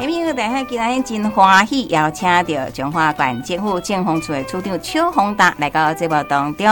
因为大家今日真欢喜，邀请到中华县政府建风处的处长邱宏达来到节目当中。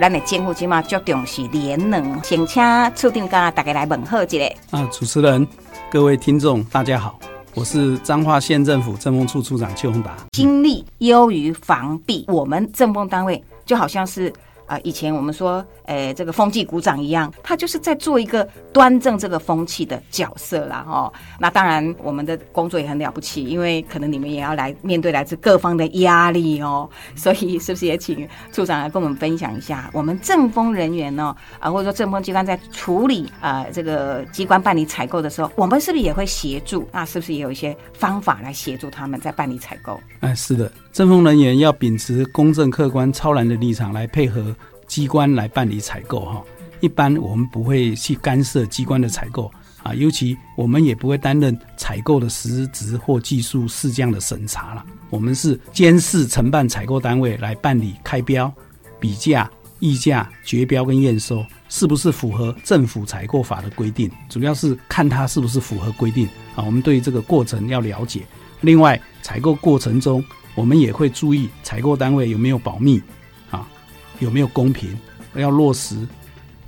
咱的政府起码着重是联能，先请处长跟大家来问候一下。啊，主持人，各位听众，大家好，我是彰化县政府政风处处长邱宏达。精力优于防弊，我们政风单位就好像是。啊，以前我们说，诶，这个风纪股长一样，他就是在做一个端正这个风气的角色啦，哈。那当然，我们的工作也很了不起，因为可能你们也要来面对来自各方的压力哦。所以，是不是也请处长来跟我们分享一下，我们政风人员呢，啊，或者说政风机关在处理啊这个机关办理采购的时候，我们是不是也会协助？那是不是也有一些方法来协助他们在办理采购？哎，是的。政风人员要秉持公正、客观、超然的立场来配合机关来办理采购哈。一般我们不会去干涉机关的采购啊，尤其我们也不会担任采购的实质或技术事项的审查了。我们是监视承办采购单位来办理开标、比价、议价、决标跟验收，是不是符合政府采购法的规定？主要是看它是不是符合规定啊。我们对这个过程要了解。另外，采购过程中。我们也会注意采购单位有没有保密，啊，有没有公平，要落实。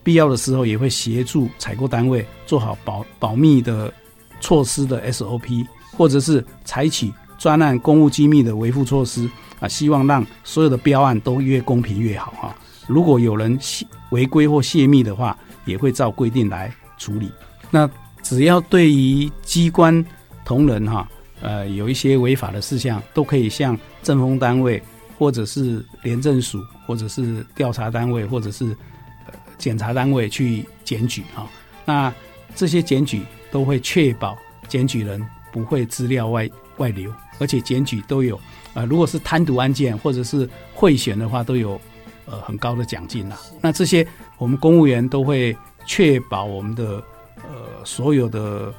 必要的时候也会协助采购单位做好保保密的措施的 SOP，或者是采取专案公务机密的维护措施啊，希望让所有的标案都越公平越好哈。如果有人违规或泄密的话，也会照规定来处理。那只要对于机关同仁哈。呃，有一些违法的事项，都可以向政风单位，或者是廉政署，或者是调查单位，或者是呃检察单位去检举啊。那这些检举都会确保检举人不会资料外外流，而且检举都有呃，如果是贪渎案件或者是贿选的话，都有呃很高的奖金呐。那这些我们公务员都会确保我们的呃所有的。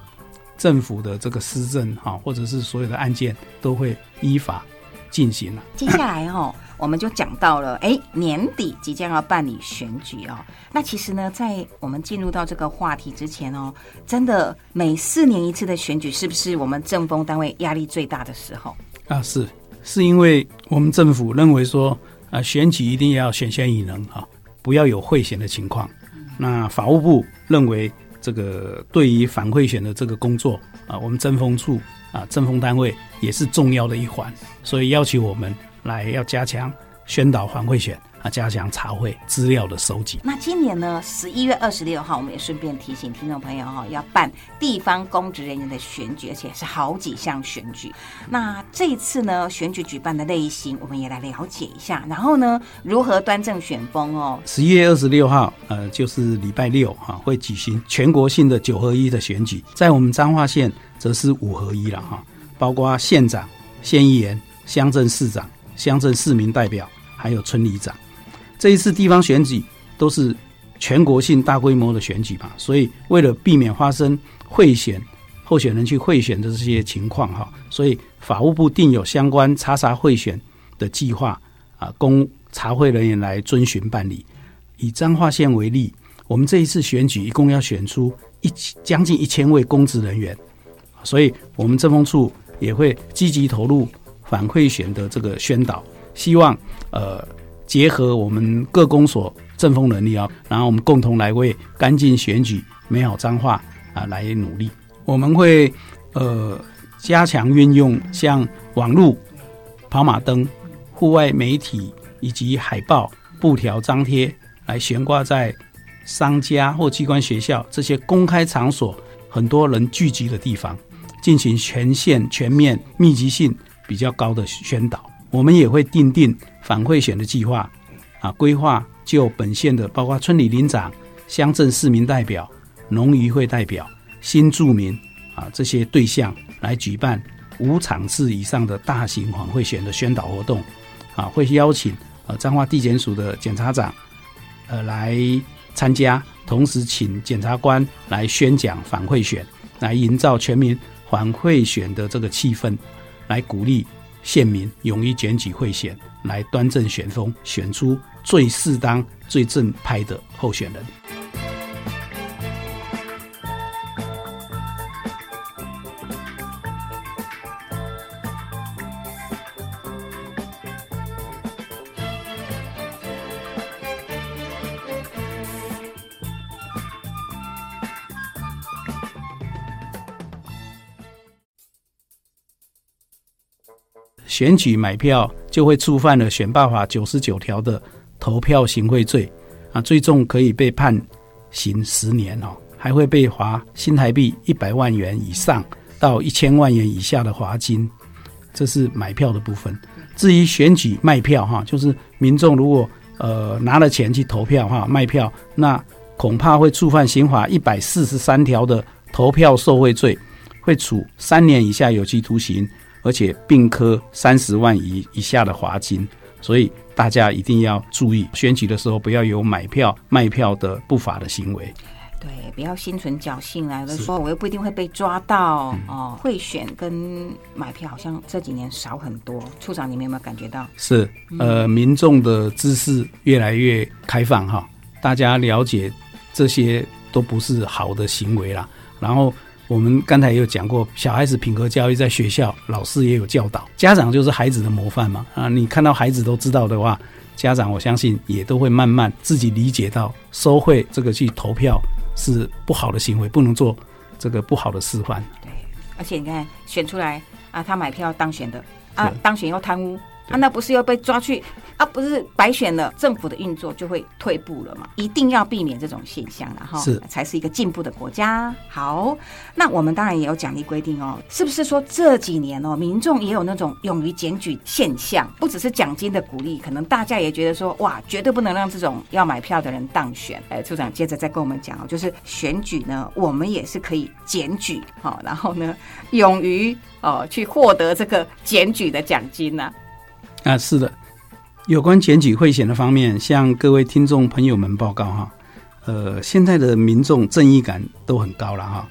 政府的这个施政哈，或者是所有的案件都会依法进行了。接下来哦，我们就讲到了，哎，年底即将要办理选举哦。那其实呢，在我们进入到这个话题之前哦，真的每四年一次的选举，是不是我们政风单位压力最大的时候？啊，是，是因为我们政府认为说，啊，选举一定要选贤与能哈，不要有贿选的情况。那法务部认为。这个对于反馈选的这个工作啊，我们政风处啊，政风单位也是重要的一环，所以要求我们来要加强宣导反馈选。加强查会资料的收集。那今年呢，十一月二十六号，我们也顺便提醒听众朋友哈，要办地方公职人员的选举，而且是好几项选举。那这次呢，选举举办的类型，我们也来了解一下。然后呢，如何端正选风哦？十一月二十六号，呃，就是礼拜六哈，会举行全国性的九合一的选举。在我们彰化县，则是五合一了哈，包括县长、县议员、乡镇市长、乡镇市民代表，还有村里长。这一次地方选举都是全国性大规模的选举嘛，所以为了避免发生贿选候选人去贿选的这些情况哈，所以法务部定有相关查查贿选的计划啊，供查贿人员来遵循办理。以彰化县为例，我们这一次选举一共要选出一将近一千位公职人员，所以我们政风处也会积极投入反贿选的这个宣导，希望呃。结合我们各公所政风能力啊，然后我们共同来为干净选举、美好彰化啊来努力。我们会呃加强运用像网络、跑马灯、户外媒体以及海报、布条、张贴，来悬挂在商家或机关、学校这些公开场所、很多人聚集的地方，进行全线全面、密集性比较高的宣导。我们也会定定反贿选的计划，啊，规划就本县的包括村里领长、乡镇市民代表、农渔会代表、新住民啊这些对象来举办五场次以上的大型反贿选的宣导活动，啊，会邀请呃彰化地检署的检察长呃来参加，同时请检察官来宣讲反贿选，来营造全民反贿选的这个气氛，来鼓励。县民勇于检举贿选，来端正选风，选出最适当、最正派的候选人。选举买票就会触犯了选罢法九十九条的投票行贿罪啊，最重可以被判刑十年哦，还会被罚新台币一百万元以上到一千万元以下的罚金。这是买票的部分。至于选举卖票哈，就是民众如果呃拿了钱去投票哈卖票，那恐怕会触犯刑法一百四十三条的投票受贿罪，会处三年以下有期徒刑。而且并科三十万以以下的罚金，所以大家一定要注意，选举的时候不要有买票卖票的不法的行为。对，不要心存侥幸来的说，我又不一定会被抓到哦。贿选跟买票好像这几年少很多，处长你们有没有感觉到？是，呃，民众的知识越来越开放哈，大家了解这些都不是好的行为啦，然后。我们刚才也有讲过，小孩子品格教育在学校，老师也有教导，家长就是孩子的模范嘛。啊，你看到孩子都知道的话，家长我相信也都会慢慢自己理解到，收贿这个去投票是不好的行为，不能做这个不好的示范。对，而且你看选出来啊，他买票当选的啊，当选又贪污。啊，那不是要被抓去啊？不是白选了，政府的运作就会退步了嘛？一定要避免这种现象然后，是才是一个进步的国家。好，那我们当然也有奖励规定哦，是不是说这几年哦，民众也有那种勇于检举现象？不只是奖金的鼓励，可能大家也觉得说，哇，绝对不能让这种要买票的人当选。哎，处长接着再跟我们讲哦，就是选举呢，我们也是可以检举哦，然后呢，勇于哦去获得这个检举的奖金呢。啊，是的，有关检举贿选的方面，向各位听众朋友们报告哈。呃，现在的民众正义感都很高了哈。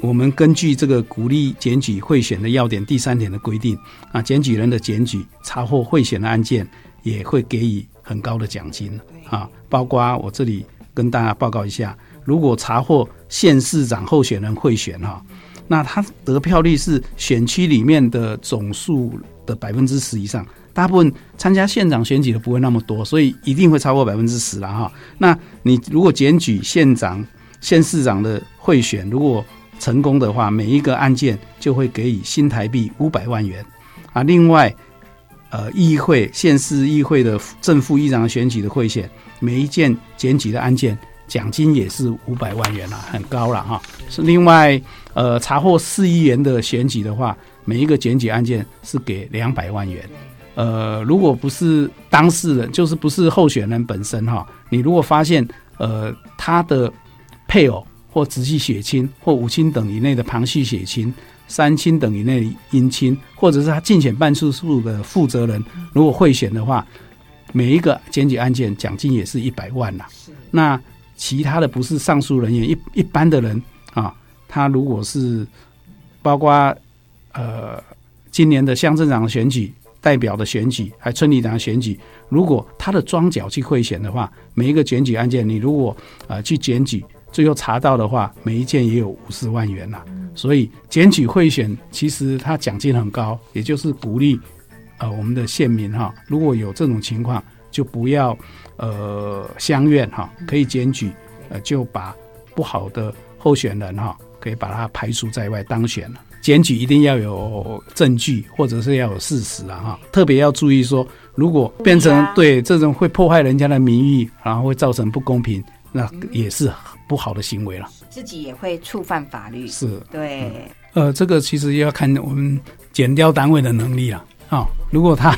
我们根据这个鼓励检举贿选的要点第三点的规定啊，检举人的检举查获贿选的案件，也会给予很高的奖金啊。包括我这里跟大家报告一下，如果查获县市长候选人贿选哈，那他得票率是选区里面的总数的百分之十以上。大部分参加县长选举的不会那么多，所以一定会超过百分之十了哈。那你如果检举县长、县市长的贿选，如果成功的话，每一个案件就会给予新台币五百万元啊。另外，呃，议会、县市议会的正副议长选举的贿选，每一件检举的案件奖金也是五百万元了，很高了哈。是另外，呃，查获四亿元的选举的话，每一个检举案件是给两百万元。呃，如果不是当事人，就是不是候选人本身哈，你如果发现呃他的配偶或直系血亲或五亲等以内的旁系血亲、三亲等以内姻亲，或者是他竞选办事处的负责人，如果贿选的话，每一个检举案件奖金也是一百万呐。那其他的不是上述人员一一般的人啊，他如果是包括呃今年的乡镇长选举。代表的选举，还村里长选举，如果他的庄脚去贿选的话，每一个检举案件，你如果呃去检举，最后查到的话，每一件也有五十万元呐。所以检举贿选其实他奖金很高，也就是鼓励呃我们的县民哈，如果有这种情况，就不要呃相愿哈，可以检举，呃就把不好的候选人哈，可以把他排除在外当选了。检举一定要有证据，或者是要有事实啊！哈，特别要注意说，如果变成对这种会破坏人家的名誉，然后会造成不公平，那也是不好的行为了。自己也会触犯法律。是，对。呃，这个其实要看我们检调单位的能力了啊。如果他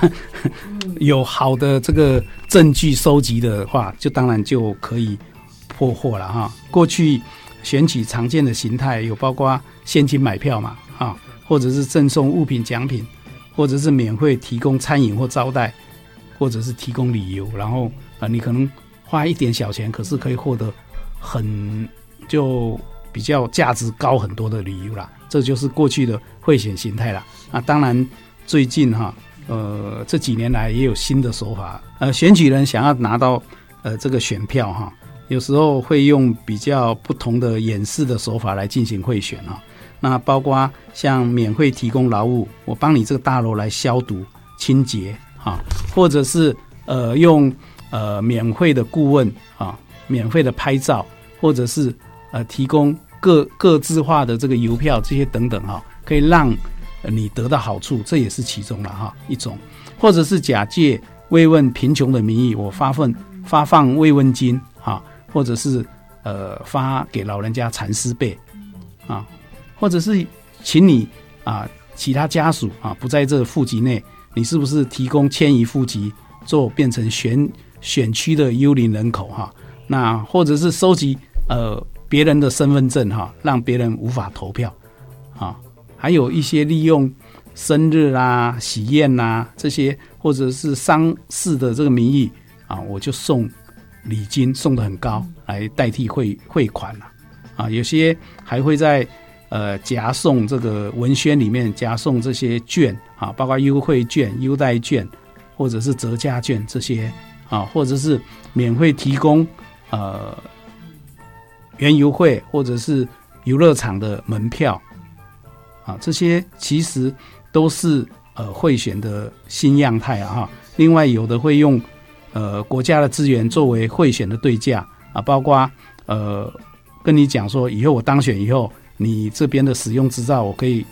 有好的这个证据收集的话，就当然就可以破获了哈。过去选举常见的形态有包括现金买票嘛。啊，或者是赠送物品奖品，或者是免费提供餐饮或招待，或者是提供旅游，然后啊，你可能花一点小钱，可是可以获得很就比较价值高很多的旅游啦。这就是过去的贿选形态啦。啊，当然最近哈，呃，这几年来也有新的手法。呃，选举人想要拿到呃这个选票哈，有时候会用比较不同的掩饰的手法来进行贿选哈。那包括像免费提供劳务，我帮你这个大楼来消毒清洁啊，或者是呃用呃免费的顾问啊，免费的拍照，或者是呃提供各各自化的这个邮票这些等等哈，可以让你得到好处，这也是其中了哈一种，或者是假借慰问贫穷的名义，我发份发放慰问金哈，或者是呃发给老人家蚕丝被啊，或者是请你啊其他家属啊不在这户籍内，你是不是提供迁移户籍，做变成选选区的幽灵人口哈？那或者是收集呃。别人的身份证哈，让别人无法投票，还有一些利用生日啦、喜宴呐这些，或者是丧事的这个名义啊，我就送礼金送的很高来代替汇汇款了，啊，有些还会在呃夹送这个文宣里面夹送这些券啊，包括优惠券、优待券或者是折价券这些啊，或者是免费提供呃。园游会或者是游乐场的门票，啊，这些其实都是呃贿选的新样态啊哈。另外，有的会用呃国家的资源作为贿选的对价啊，包括呃跟你讲说，以后我当选以后，你这边的使用执照我可以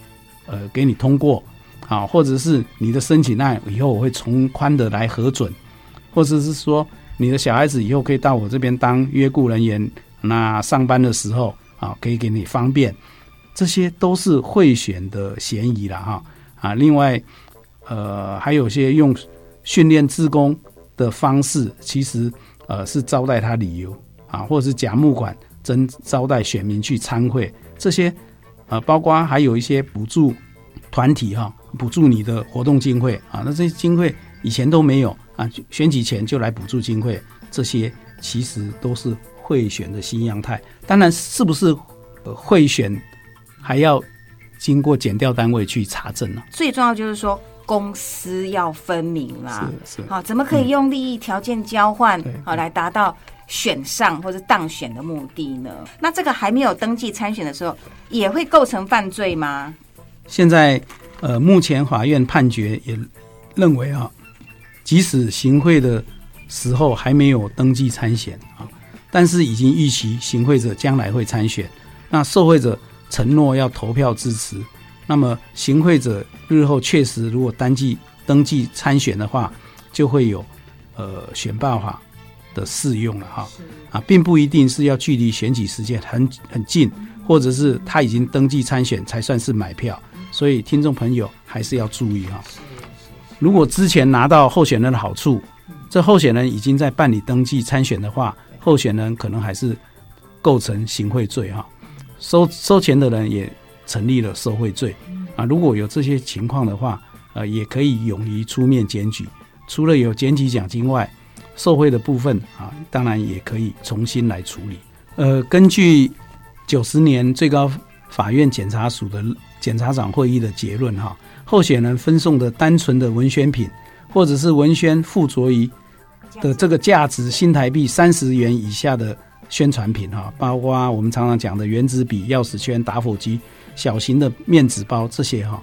呃给你通过啊，或者是你的申请案以后我会从宽的来核准，或者是说你的小孩子以后可以到我这边当约雇人员。那上班的时候啊，可以给你方便，这些都是贿选的嫌疑了哈啊。另外，呃，还有些用训练自工的方式，其实呃是招待他旅游啊，或者是假募款真招待选民去参会，这些呃，包括还有一些补助团体哈，补助你的活动经费啊，那这些经费以前都没有啊，选举前就来补助经费，这些其实都是。贿选的新样态，当然是不是贿选，还要经过检调单位去查证呢？最重要就是说公私要分明啦。是是，好，怎么可以用利益条件交换，好来达到选上或者当选的目的呢？那这个还没有登记参选的时候，也会构成犯罪吗？现在呃，目前法院判决也认为啊，即使行贿的时候还没有登记参选啊。但是已经预期行贿者将来会参选，那受贿者承诺要投票支持，那么行贿者日后确实如果登记登记参选的话，就会有呃选办法的适用了哈啊，并不一定是要距离选举时间很很近，或者是他已经登记参选才算是买票，所以听众朋友还是要注意哈。如果之前拿到候选人的好处，这候选人已经在办理登记参选的话。候选人可能还是构成行贿罪哈，收收钱的人也成立了受贿罪啊。如果有这些情况的话，呃，也可以勇于出面检举。除了有检举奖金外，受贿的部分啊，当然也可以重新来处理。呃，根据九十年最高法院检察署的检察长会议的结论哈，候选人分送的单纯的文宣品，或者是文宣附着于。的这个价值新台币三十元以下的宣传品哈，包括我们常常讲的原子笔、钥匙圈、打火机、小型的面纸包这些哈，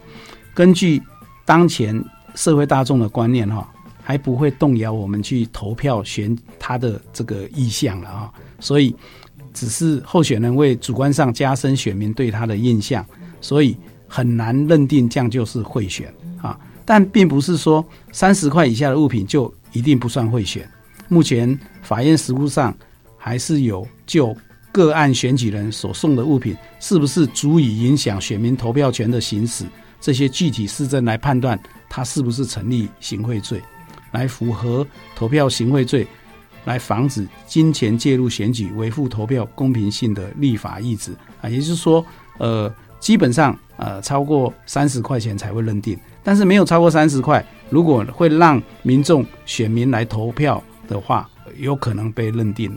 根据当前社会大众的观念哈，还不会动摇我们去投票选他的这个意向了啊，所以只是候选人为主观上加深选民对他的印象，所以很难认定这样就是贿选啊，但并不是说三十块以下的物品就。一定不算贿选。目前法院实务上还是有就个案选举人所送的物品是不是足以影响选民投票权的行使，这些具体事证来判断他是不是成立行贿罪，来符合投票行贿罪，来防止金钱介入选举、维护投票公平性的立法意志啊。也就是说，呃，基本上呃超过三十块钱才会认定，但是没有超过三十块。如果会让民众选民来投票的话，有可能被认定。